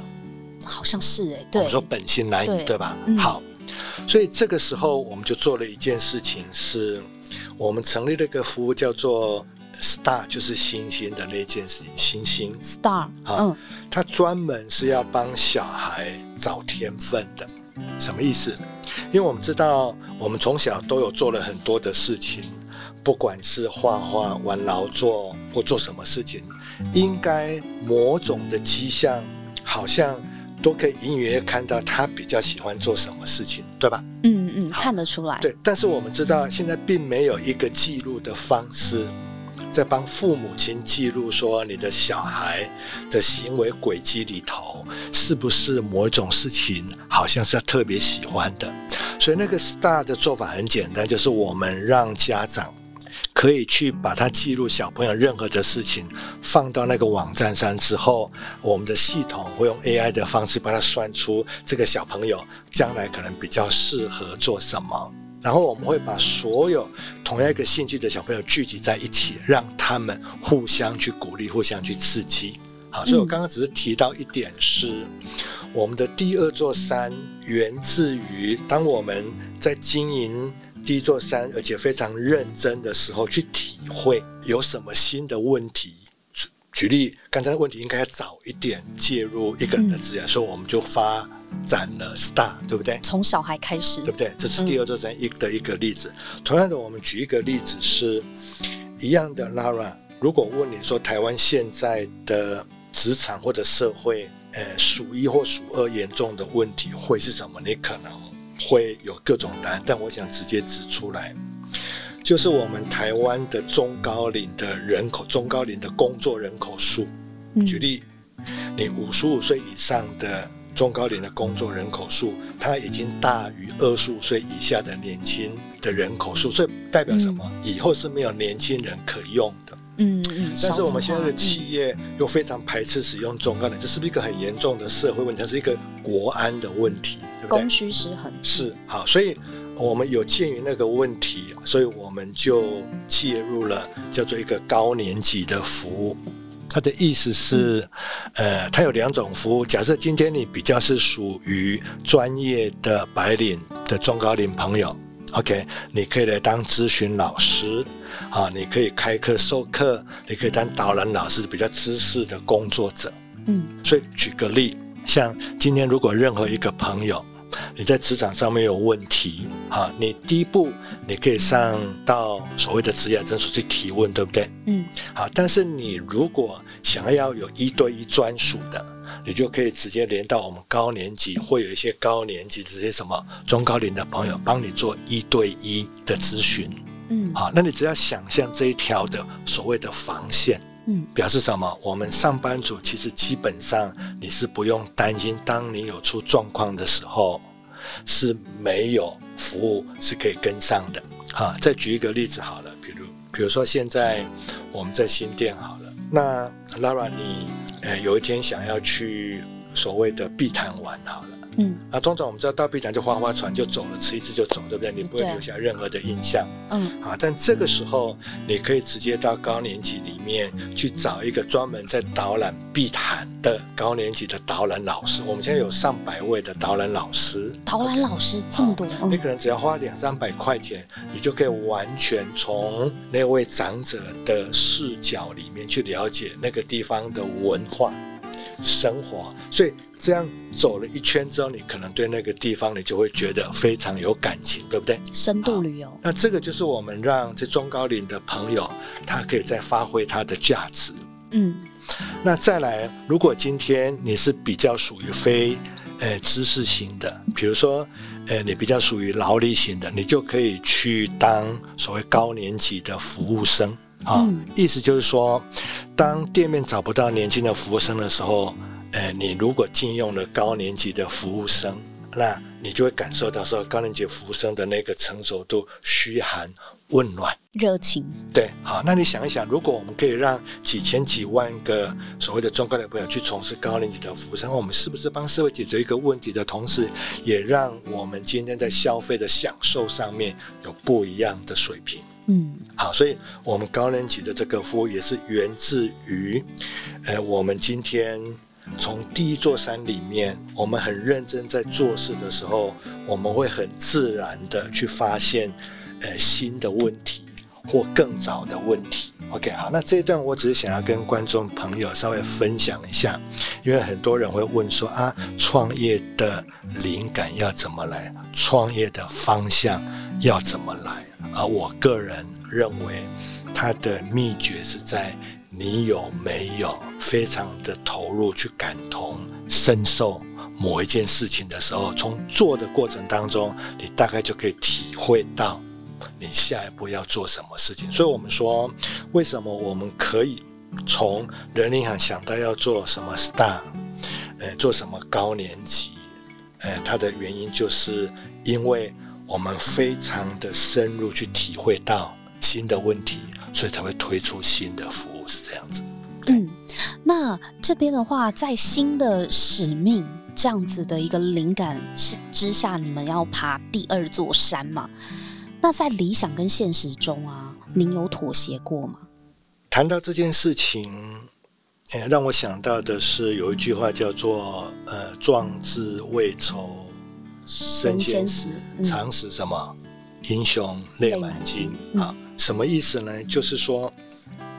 好像是哎，对，我说本性难移，对吧？好，所以这个时候我们就做了一件事情，是我们成立了一个服务，叫做 Star，就是星星的那件事情，星星 Star，嗯，它专门是要帮小孩找天分的。什么意思？因为我们知道，我们从小都有做了很多的事情，不管是画画、玩劳作或做什么事情，应该某种的迹象，好像都可以隐隐约看到他比较喜欢做什么事情，对吧？嗯嗯，看得出来。对，但是我们知道，现在并没有一个记录的方式。在帮父母亲记录说你的小孩的行为轨迹里头，是不是某一种事情好像是特别喜欢的？所以那个 STAR 的做法很简单，就是我们让家长可以去把它记录小朋友任何的事情放到那个网站上之后，我们的系统会用 AI 的方式帮他算出这个小朋友将来可能比较适合做什么。然后我们会把所有同样一个兴趣的小朋友聚集在一起，让他们互相去鼓励、互相去刺激。好，所以我刚刚只是提到一点是，我们的第二座山源自于当我们在经营第一座山，而且非常认真的时候，去体会有什么新的问题。举例，刚才的问题应该要早一点介入一个人的资源，所以我们就发。展了 star，对不对？从小孩开始，对不对？这是第二座山一的一个例子。同样的，我们举一个例子是一样的。Lara，如果问你说台湾现在的职场或者社会，呃，数一或数二严重的问题会是什么？你可能会有各种答案，但我想直接指出来，就是我们台湾的中高龄的人口，中高龄的工作人口数。举例，你五十五岁以上的。中高龄的工作人口数，它已经大于二十五岁以下的年轻的人口数，所以代表什么？以后是没有年轻人可用的。嗯嗯。但是我们现在的企业又非常排斥使用中高龄，这是不是一个很严重的社会问题？它是一个国安的问题，对不对？供需失衡。是好，所以我们有鉴于那个问题，所以我们就介入了叫做一个高年级的服务。它的意思是，呃，它有两种服务。假设今天你比较是属于专业的白领的中高龄朋友，OK，你可以来当咨询老师，啊，你可以开课授课，你可以当导览老师，比较知识的工作者。嗯，所以举个例，像今天如果任何一个朋友。你在职场上面有问题，哈，你第一步你可以上到所谓的职业诊所去提问，对不对？嗯，好，但是你如果想要有一对一专属的，你就可以直接连到我们高年级，会有一些高年级这些什么中高龄的朋友帮你做一对一的咨询，嗯，好，那你只要想象这一条的所谓的防线，嗯，表示什么？我们上班族其实基本上你是不用担心，当你有出状况的时候。是没有服务是可以跟上的，哈。再举一个例子好了，比如，比如说现在我们在新店好了，那 Lara，你呃有一天想要去所谓的碧潭玩好了。嗯，啊通常我们知道到碧潭就划划船就走了，吃一次就走，对不对？你不会留下任何的印象。嗯，啊，但这个时候你可以直接到高年级里面去找一个专门在导览碧潭的高年级的导览老师。我们现在有上百位的导览老师，导览老师这么多，你可能只要花两三百块钱，你就可以完全从那位长者的视角里面去了解那个地方的文化生活，所以。这样走了一圈之后，你可能对那个地方，你就会觉得非常有感情，对不对？深度旅游。那这个就是我们让这中高龄的朋友，他可以再发挥他的价值。嗯。那再来，如果今天你是比较属于非呃知识型的，比如说呃你比较属于劳力型的，你就可以去当所谓高年级的服务生啊。意思就是说，当店面找不到年轻的服务生的时候。呃，你如果禁用了高年级的服务生，那你就会感受到说高年级服务生的那个成熟度、嘘寒问暖、热情。对，好，那你想一想，如果我们可以让几千几万个所谓的中高龄朋友去从事高年级的服务生，我们是不是帮社会解决一个问题的同时，也让我们今天在消费的享受上面有不一样的水平？嗯，好，所以我们高年级的这个服务也是源自于，呃，我们今天。从第一座山里面，我们很认真在做事的时候，我们会很自然的去发现，呃，新的问题或更早的问题。OK，好，那这一段我只是想要跟观众朋友稍微分享一下，因为很多人会问说啊，创业的灵感要怎么来？创业的方向要怎么来？而我个人认为，它的秘诀是在。你有没有非常的投入去感同身受某一件事情的时候，从做的过程当中，你大概就可以体会到你下一步要做什么事情。所以，我们说，为什么我们可以从人银行想到要做什么 star，呃，做什么高年级，呃，它的原因就是因为我们非常的深入去体会到新的问题。所以才会推出新的服务是这样子。嗯，那这边的话，在新的使命这样子的一个灵感之下，你们要爬第二座山嘛？那在理想跟现实中啊，您有妥协过吗？谈到这件事情，呃，让我想到的是有一句话叫做“呃，壮志未酬身先死，常使什么英雄泪满襟”啊。什么意思呢？就是说，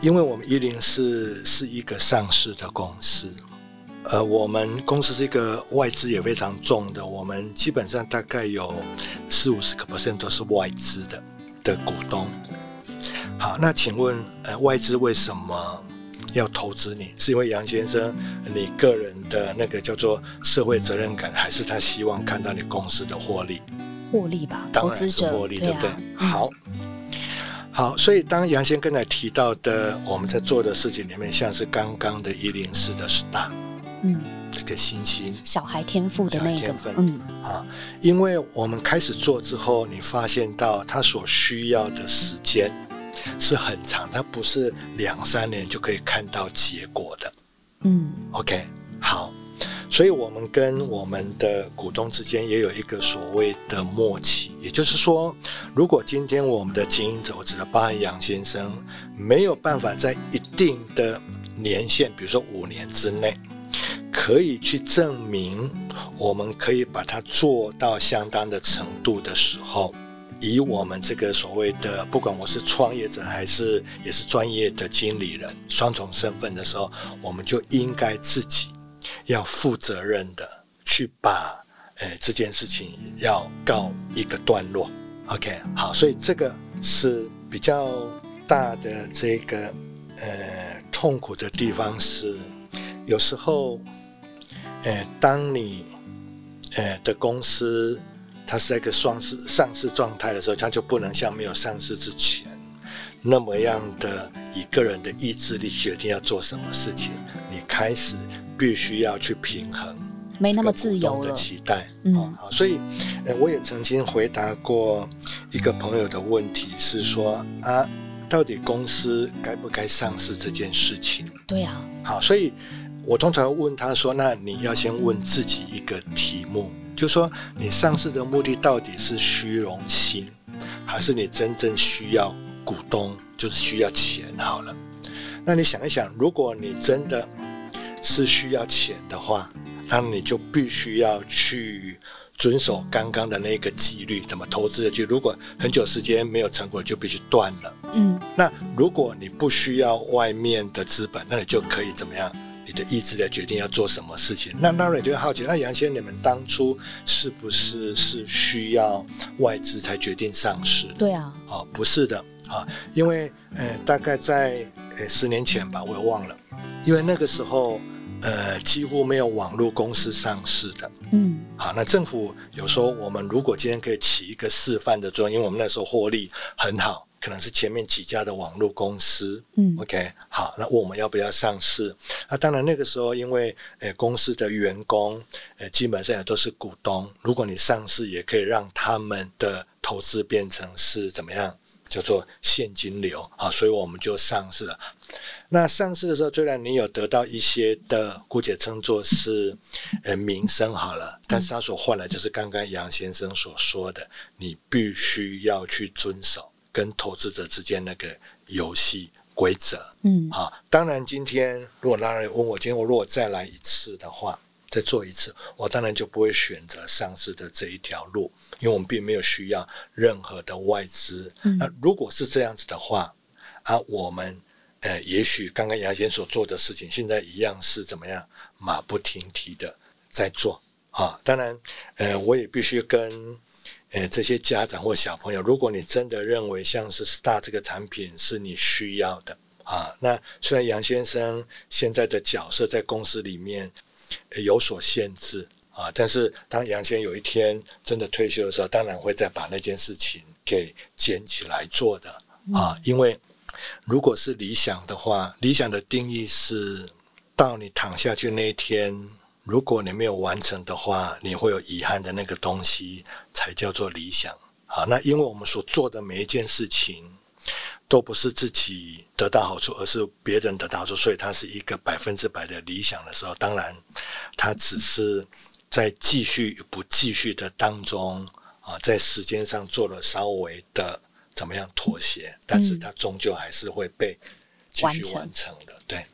因为我们一零四是一个上市的公司，呃，我们公司这个外资也非常重的，我们基本上大概有四五十个 percent 都是外资的的股东。好，那请问，呃，外资为什么要投资你？是因为杨先生你个人的那个叫做社会责任感，还是他希望看到你公司的获利？获利吧，投资者获利，对不对？好。好，所以当杨先刚才提到的，我们在做的事情里面，像是刚刚的一零四的 star，嗯，这个星星，小孩天赋的那个，嗯，啊，因为我们开始做之后，你发现到他所需要的时间是很长，他不是两三年就可以看到结果的，嗯，OK，好。所以，我们跟我们的股东之间也有一个所谓的默契，也就是说，如果今天我们的经营者，我指的包含杨先生，没有办法在一定的年限，比如说五年之内，可以去证明我们可以把它做到相当的程度的时候，以我们这个所谓的，不管我是创业者还是也是专业的经理人，双重身份的时候，我们就应该自己。要负责任的去把诶这件事情要告一个段落，OK，好，所以这个是比较大的这个呃痛苦的地方是，有时候诶当你呃的公司它是在一个上市上市状态的时候，它就不能像没有上市之前那么样的以个人的意志力决定要做什么事情，你开始。必须要去平衡，没那么自由的期待，嗯，好，所以，呃，我也曾经回答过一个朋友的问题，是说啊，到底公司该不该上市这件事情？对啊，好，所以我通常问他说，那你要先问自己一个题目，就说你上市的目的到底是虚荣心，还是你真正需要股东，就是需要钱？好了，那你想一想，如果你真的是需要钱的话，那你就必须要去遵守刚刚的那个纪律，怎么投资的？就如果很久时间没有成果，就必须断了。嗯，那如果你不需要外面的资本，那你就可以怎么样？你的意志来决定要做什么事情。那那你就会好奇，那杨先生，你们当初是不是是需要外资才决定上市？对啊，哦，不是的啊，因为呃，大概在呃十年前吧，我也忘了，因为那个时候。呃，几乎没有网络公司上市的。嗯，好，那政府有时候，我们如果今天可以起一个示范的作用，因为我们那时候获利很好，可能是前面几家的网络公司，嗯，OK，好，那问我们要不要上市？那当然那个时候，因为呃公司的员工呃基本上也都是股东，如果你上市，也可以让他们的投资变成是怎么样，叫做现金流啊，所以我们就上市了。那上市的时候，虽然你有得到一些的，姑且称作是呃名声好了，但是他所换来就是刚刚杨先生所说的，你必须要去遵守。跟投资者之间那个游戏规则，嗯，好，当然今天如果拉人问我，今天我如果再来一次的话，再做一次，我当然就不会选择上市的这一条路，因为我们并没有需要任何的外资。嗯那如果是这样子的话，啊，我们呃，也许刚刚杨先所做的事情，现在一样是怎么样马不停蹄的在做啊？当然，呃，我也必须跟。呃，这些家长或小朋友，如果你真的认为像是 Star 这个产品是你需要的啊，那虽然杨先生现在的角色在公司里面有所限制啊，但是当杨先生有一天真的退休的时候，当然会再把那件事情给捡起来做的啊，因为如果是理想的话，理想的定义是到你躺下去那一天。如果你没有完成的话，你会有遗憾的那个东西才叫做理想。好，那因为我们所做的每一件事情都不是自己得到好处，而是别人得到好处，所以它是一个百分之百的理想的时候，当然它只是在继续不继续的当中啊，在时间上做了稍微的怎么样妥协，但是它终究还是会被继续完成的，对。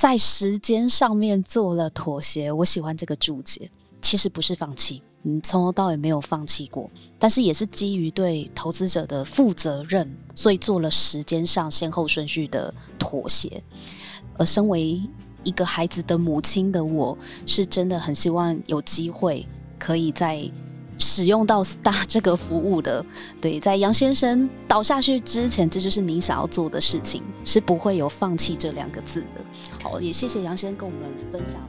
在时间上面做了妥协，我喜欢这个注解。其实不是放弃，嗯，从头到尾没有放弃过，但是也是基于对投资者的负责任，所以做了时间上先后顺序的妥协。而身为一个孩子的母亲的我，是真的很希望有机会可以在。使用到 Star 这个服务的，对，在杨先生倒下去之前，这就是你想要做的事情，是不会有放弃这两个字的。好，也谢谢杨先生跟我们分享。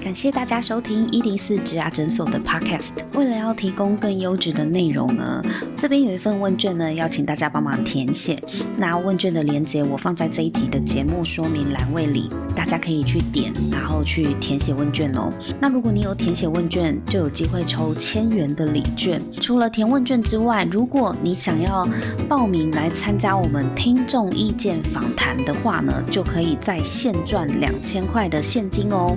感谢大家收听一零四植牙诊所的 Podcast。为了要提供更优质的内容呢，这边有一份问卷呢，要请大家帮忙填写。那问卷的链接我放在这一集的节目说明栏位里，大家可以去点，然后去填写问卷哦。那如果你有填写问卷，就有机会抽千元的礼券。除了填问卷之外，如果你想要报名来参加我们听众意见访谈的话呢，就可以在线赚两千块的现金哦。